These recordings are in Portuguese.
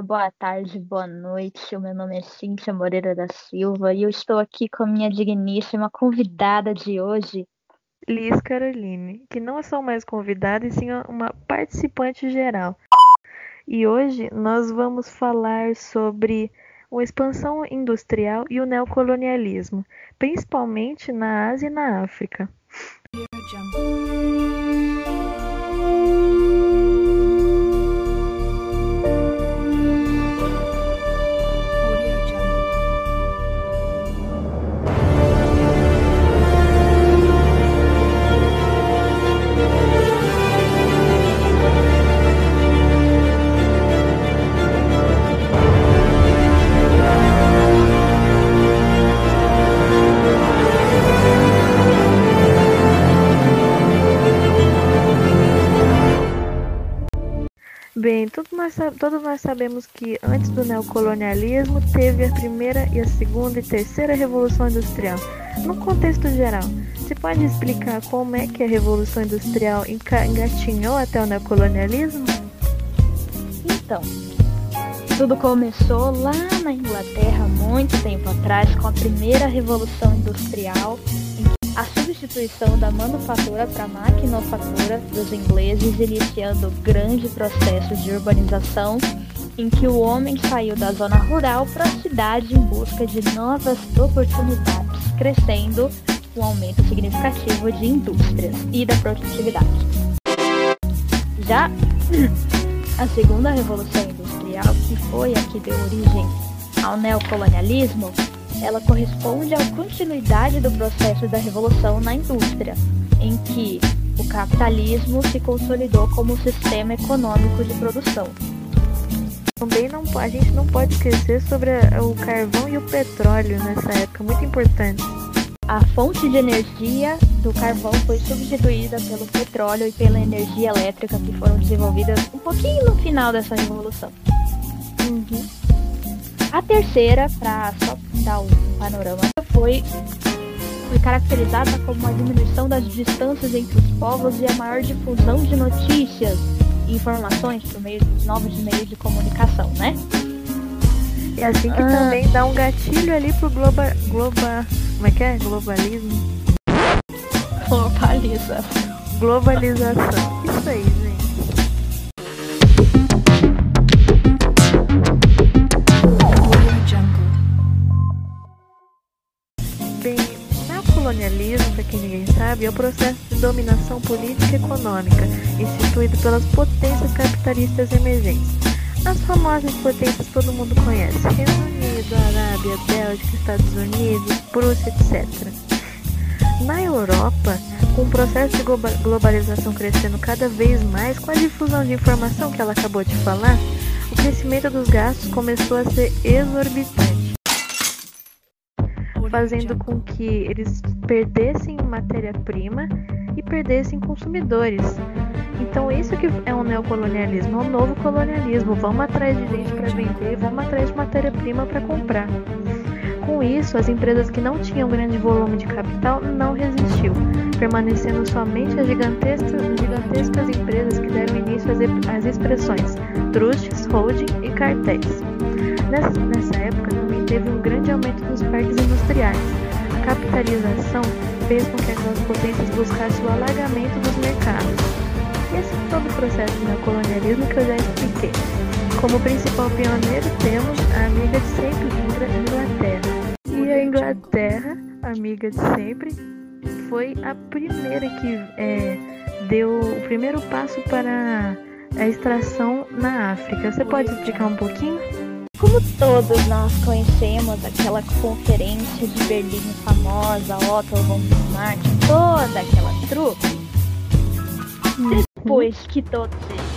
dia, boa tarde, boa noite. O meu nome é Cíntia Moreira da Silva e eu estou aqui com a minha digníssima convidada de hoje, Liz Caroline, que não é só mais convidada, e sim uma participante geral. E hoje nós vamos falar sobre a expansão industrial e o neocolonialismo, principalmente na Ásia e na África. Nós, todos nós sabemos que antes do neocolonialismo teve a primeira e a segunda e terceira revolução industrial. No contexto geral, você pode explicar como é que a revolução industrial engatinhou até o neocolonialismo? Então, tudo começou lá na Inglaterra, muito tempo atrás, com a primeira revolução industrial, a substituição da manufatura para maquinofatura dos ingleses, iniciando o grande processo de urbanização em que o homem saiu da zona rural para a cidade em busca de novas oportunidades, crescendo um aumento significativo de indústrias e da produtividade. Já a segunda revolução industrial, que foi a que deu origem ao neocolonialismo, ela corresponde à continuidade do processo da revolução na indústria, em que o capitalismo se consolidou como sistema econômico de produção. Também não, a gente não pode esquecer sobre o carvão e o petróleo nessa época, muito importante. A fonte de energia do carvão foi substituída pelo petróleo e pela energia elétrica que foram desenvolvidas um pouquinho no final dessa revolução. Uhum. A terceira, para só dar um panorama, foi, foi caracterizada como a diminuição das distâncias entre os povos e a maior difusão de notícias e informações por meio dos novos meios de comunicação, né? E assim que ah. também dá um gatilho ali pro globa, globa, como é que é? Globalismo. Globalização. Globalização. Isso aí, sabe, é o processo de dominação política e econômica instituído pelas potências capitalistas emergentes. As famosas potências todo mundo conhece: Reino Unido, Arábia, Bélgica, Estados Unidos, Prússia, etc. Na Europa, com o processo de globalização crescendo cada vez mais, com a difusão de informação que ela acabou de falar, o crescimento dos gastos começou a ser exorbitante fazendo com que eles perdessem matéria-prima e perdessem consumidores. Então isso que é um neocolonialismo, é um novo colonialismo. Vamos atrás de gente para vender, vamos atrás de matéria-prima para comprar. Com isso, as empresas que não tinham grande volume de capital não resistiu, permanecendo somente as gigantescas, gigantescas empresas que deram início às, às expressões trusts, holding e cartéis. Nessa, nessa época teve um grande aumento dos parques industriais. A capitalização fez com que aquelas potências buscassem o alargamento dos mercados. Esse é todo o processo do colonialismo que eu já expliquei. Como principal pioneiro temos a amiga de sempre, Inglaterra. E a Inglaterra, amiga de sempre, foi a primeira que é, deu o primeiro passo para a extração na África. Você pode explicar um pouquinho? Como todos nós conhecemos aquela conferência de Berlim famosa, Otto von Bismarck, toda aquela trupe, depois que todos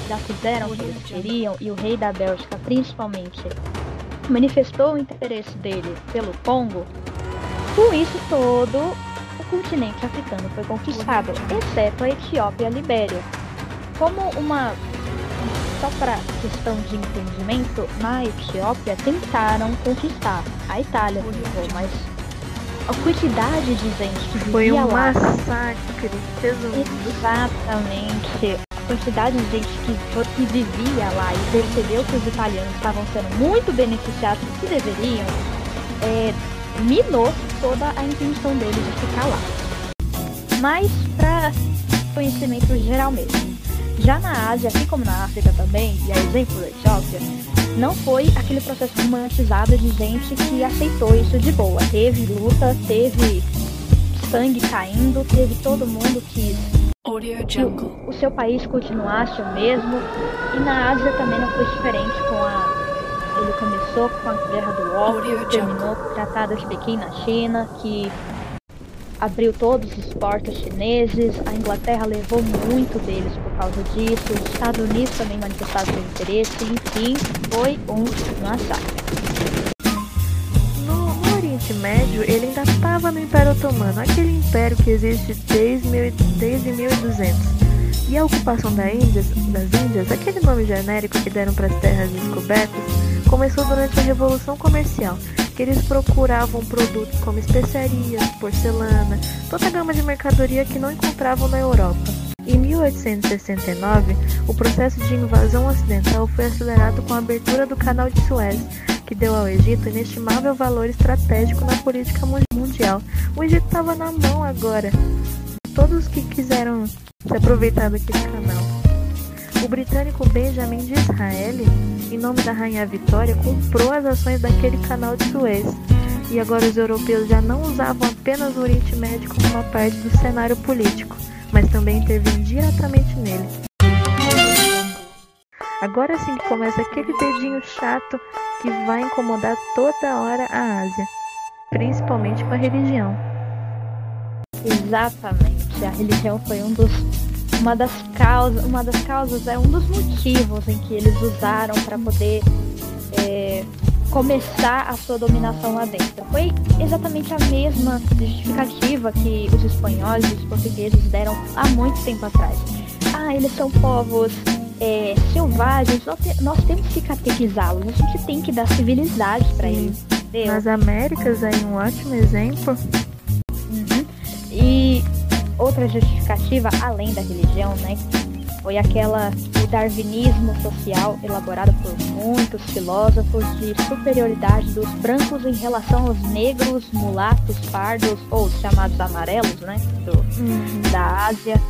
já fizeram o que eles queriam e o rei da Bélgica principalmente manifestou o interesse dele pelo Congo, com isso todo o continente africano foi conquistado, exceto a Etiópia e a Libéria. Como uma só para questão de entendimento, na Etiópia tentaram conquistar a Itália, mas a quantidade de gente que foi um lá, massacre, Exatamente. quantidade de gente que, que vivia lá e percebeu que os italianos estavam sendo muito beneficiados do que deveriam, é, minou toda a intenção deles de ficar lá. Mas para conhecimento geral mesmo. Já na Ásia, assim como na África também, e a exemplo da Etiópia, não foi aquele processo romantizado de gente que aceitou isso de boa. Teve luta, teve sangue caindo, teve todo mundo que o, o seu país continuasse o mesmo. E na Ásia também não foi diferente com a. Ele começou com a guerra do ópio, terminou com o Tratado de Pequim na China, que abriu todos os portos chineses. A Inglaterra levou muito deles por causa disso. Os Estados Unidos também manifestaram seu interesse. Enfim, foi um massacre. Oriente Médio, ele ainda estava no Império Otomano, aquele império que existe desde, mil, desde 1200. E a ocupação da das Índias, aquele nome genérico que deram para as terras descobertas, começou durante a Revolução Comercial, eles procuravam produtos como especiarias, porcelana, toda a gama de mercadoria que não encontravam na Europa. Em 1869, o processo de invasão ocidental foi acelerado com a abertura do Canal de Suez, que deu ao Egito inestimável valor estratégico na política mundial. O Egito estava na mão agora. Todos que quiseram se aproveitar daquele canal. O britânico Benjamin de Israel, em nome da Rainha Vitória, comprou as ações daquele canal de Suez. E agora os europeus já não usavam apenas o Oriente Médio como uma parte do cenário político, mas também intervinham diretamente nele. Agora sim que começa aquele dedinho chato que vai incomodar toda hora a Ásia, principalmente com a religião. Exatamente, a religião foi um dos uma das causas, uma das causas é um dos motivos em que eles usaram para poder é, começar a sua dominação lá dentro. Foi exatamente a mesma justificativa que os espanhóis e os portugueses deram há muito tempo atrás. Ah, eles são povos é, selvagens, nós, te, nós, temos que catequizá-los, a gente tem que dar civilidade para eles. Entendeu? Nas Américas é um ótimo exemplo. Outra justificativa, além da religião, né? Foi aquela o darwinismo social elaborado por muitos filósofos de superioridade dos brancos em relação aos negros, mulatos, pardos ou chamados amarelos, né? Do, uhum. Da Ásia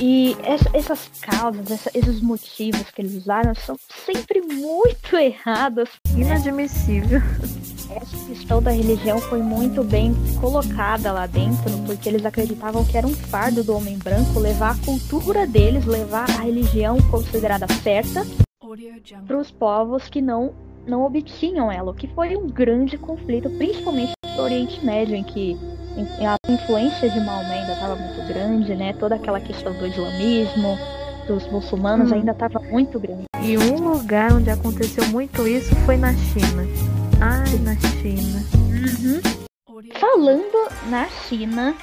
e essa, essas causas, essa, esses motivos que eles usaram são sempre muito errados. Inadmissível. Essa questão da religião foi muito bem colocada lá dentro, porque eles acreditavam que era um fardo do homem branco levar a cultura deles, levar a religião considerada certa para os povos que não não obtinham ela, o que foi um grande conflito, principalmente no Oriente Médio, em que a influência de Maomé ainda estava muito grande, né? Toda aquela questão do islamismo, dos muçulmanos hum. ainda estava muito grande. E um lugar onde aconteceu muito isso foi na China. Ai, na China. Uhum. Falando na China,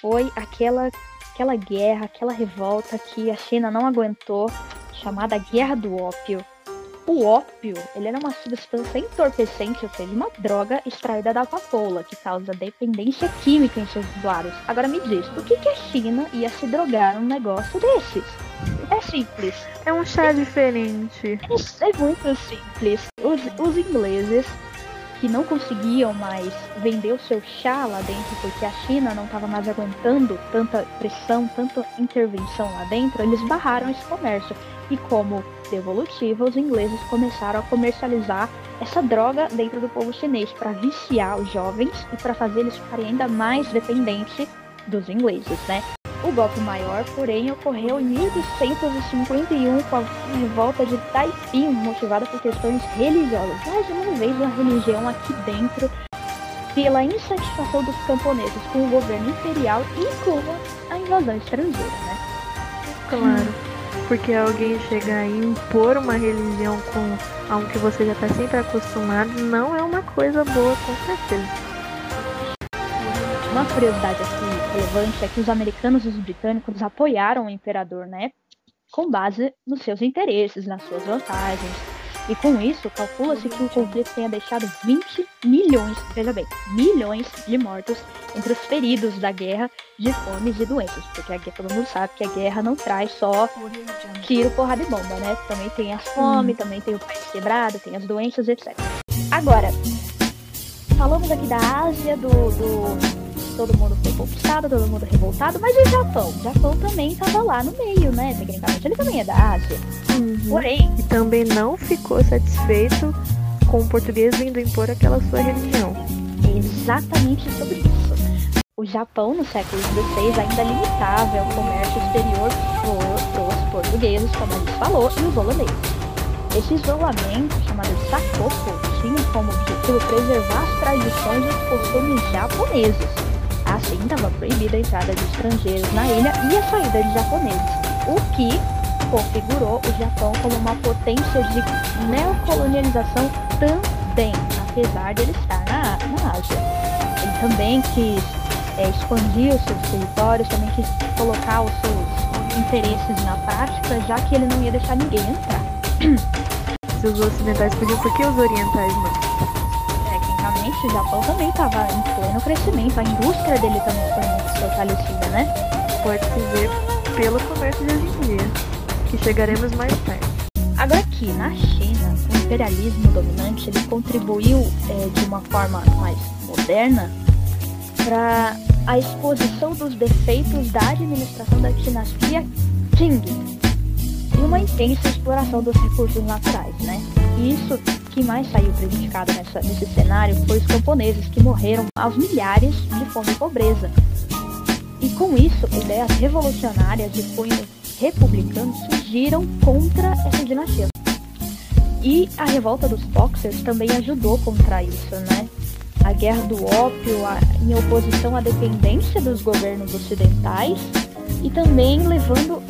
foi aquela aquela guerra, aquela revolta que a China não aguentou, chamada Guerra do Ópio. O ópio, ele era uma substância entorpecente, ou seja, uma droga extraída da papoula, que causa dependência química em seus usuários. Agora me diz, por que, que a China ia se drogar num negócio desses? É simples. É um chá diferente. É, é muito simples. Os, os ingleses que não conseguiam mais vender o seu chá lá dentro porque a China não estava mais aguentando tanta pressão, tanta intervenção lá dentro, eles barraram esse comércio. E como devolutiva, os ingleses começaram a comercializar essa droga dentro do povo chinês para viciar os jovens e para fazer eles ficarem ainda mais dependentes dos ingleses, né? O golpe maior, porém, ocorreu em 1851 com a revolta de Taiping, motivada por questões religiosas. Mais uma vez, a religião aqui dentro, pela insatisfação dos camponeses com o governo imperial e com a invasão estrangeira, né? Claro, porque alguém chegar e impor uma religião com algo que você já está sempre acostumado não é uma coisa boa, com certeza. Uma curiosidade aqui relevante é que os americanos e os britânicos apoiaram o imperador, né? Com base nos seus interesses, nas suas vantagens. E com isso, calcula-se que o conflito tenha deixado 20 milhões, veja bem, milhões de mortos entre os feridos da guerra de fomes e doenças. Porque aqui todo mundo sabe que a guerra não traz só tiro, porrada e bomba, né? Também tem as fome, hum. também tem o país quebrado, tem as doenças, etc. Agora, falamos aqui da Ásia, do, do todo mundo foi conquistado, todo mundo revoltado, mas e o Japão? O Japão também estava lá no meio, né? Tecnicamente, ele também é da Ásia. Uhum. Porém. E também não ficou satisfeito com o português vindo impor aquela sua religião. Exatamente sobre isso. O Japão, no século XVI, ainda limitava o comércio exterior para os portugueses, como a gente falou, e os holandeses. Esse isolamento, chamado Sakoku, tinha como objetivo preservar as tradições e os costumes japoneses Assim, estava proibida a entrada de estrangeiros na ilha e a saída de japoneses, o que configurou o Japão como uma potência de neocolonialização também, apesar de ele estar na, na Ásia. Ele também quis é, expandir os seus territórios, também quis colocar os seus interesses na prática, já que ele não ia deixar ninguém entrar. Se os ocidentais podiam, por que os orientais não? O Japão também estava em pleno crescimento, a indústria dele também foi muito fortalecida, né? Pode-se ver pelo comércio de hoje em dia, que chegaremos mais tarde. Agora aqui, na China, o imperialismo dominante ele contribuiu é, de uma forma mais moderna para a exposição dos defeitos da administração da dinastia Qing e uma intensa exploração dos recursos naturais, né? E isso que mais saiu prejudicado nessa, nesse cenário foi os camponeses, que morreram aos milhares de fome e pobreza. E com isso, ideias revolucionárias de cunho republicano surgiram contra essa dinastia. E a revolta dos Boxers também ajudou contra isso, né? A guerra do ópio a, em oposição à dependência dos governos ocidentais e também levando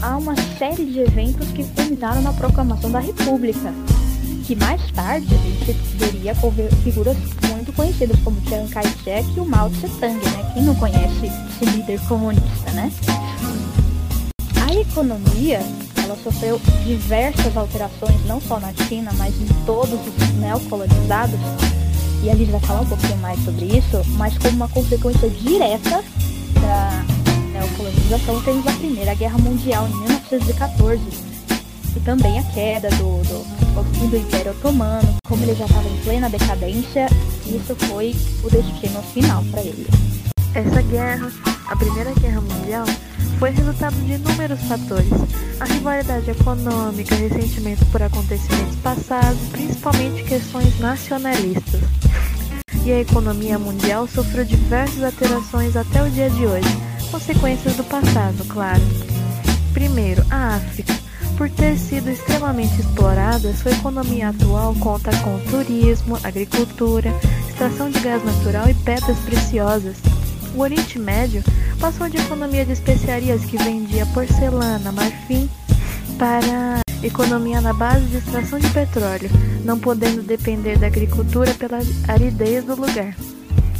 a uma série de eventos que culminaram na proclamação da República, que mais tarde a gente veria figuras muito conhecidas como Chiang Kai-shek e o Mao Tse-tung, né? Quem não conhece esse líder comunista, né? A economia, ela sofreu diversas alterações, não só na China, mas em todos os neocolonizados, e a gente vai falar um pouquinho mais sobre isso, mas como uma consequência direta da neocolonização, temos a Primeira Guerra Mundial em 1914, e também a queda do, do, do Império Otomano, como ele já estava em plena decadência, isso foi o destino final para ele. Essa guerra, a Primeira Guerra Mundial, foi resultado de inúmeros fatores. A rivalidade econômica, ressentimento por acontecimentos passados, principalmente questões nacionalistas. E a economia mundial sofreu diversas alterações até o dia de hoje, consequências do passado, claro. Primeiro, a África por ter sido extremamente explorada, sua economia atual conta com turismo, agricultura, extração de gás natural e pedras preciosas. O Oriente Médio passou de economia de especiarias que vendia porcelana, marfim, para economia na base de extração de petróleo, não podendo depender da agricultura pela aridez do lugar.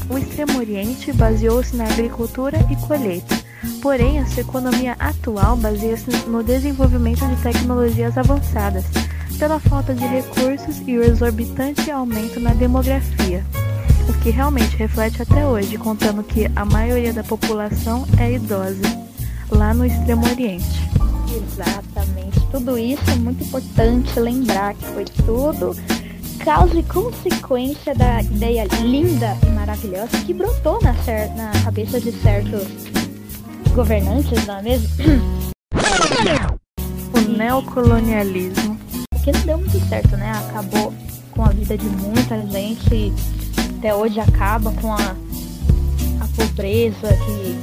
O Extremo Oriente baseou-se na agricultura e colheita Porém, a sua economia atual baseia-se no desenvolvimento de tecnologias avançadas, pela falta de recursos e o exorbitante aumento na demografia, o que realmente reflete até hoje, contando que a maioria da população é idosa, lá no Extremo Oriente. Exatamente, tudo isso é muito importante lembrar que foi tudo causa e consequência da ideia linda e maravilhosa que brotou na, na cabeça de certos governantes, não é mesmo? O neocolonialismo. Que não deu muito certo, né? Acabou com a vida de muita gente. Até hoje acaba com a, a pobreza que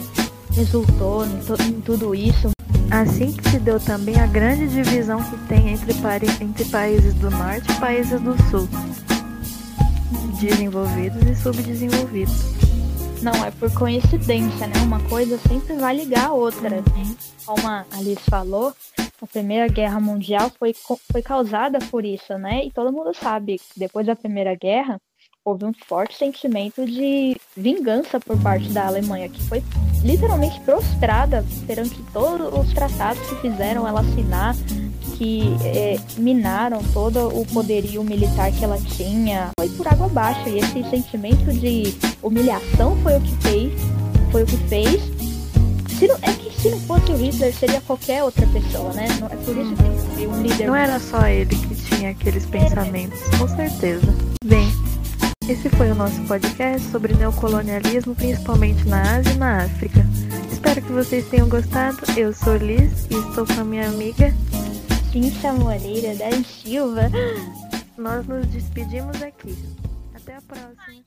resultou em, to, em tudo isso. Assim que se deu também a grande divisão que tem entre, entre países do norte e países do sul, desenvolvidos e subdesenvolvidos. Não é por coincidência, né? Uma coisa sempre vai ligar a outra. Como a Alice falou, a Primeira Guerra Mundial foi, foi causada por isso, né? E todo mundo sabe que depois da Primeira Guerra houve um forte sentimento de vingança por parte da Alemanha, que foi literalmente prostrada perante todos os tratados que fizeram ela assinar, que é, minaram todo o poderio militar que ela tinha, foi por água abaixo. E esse sentimento de humilhação foi o que fez, foi o que fez. Se não, é que se não fosse o Hitler, seria qualquer outra pessoa, né? Não, é por isso que foi um líder. Não era só ele que tinha aqueles pensamentos, com certeza. Bem, esse foi o nosso podcast sobre neocolonialismo, principalmente na Ásia e na África. Espero que vocês tenham gostado. Eu sou Liz e estou com a minha amiga Cintia Moreira da Silva. Nós nos despedimos aqui. Até a próxima.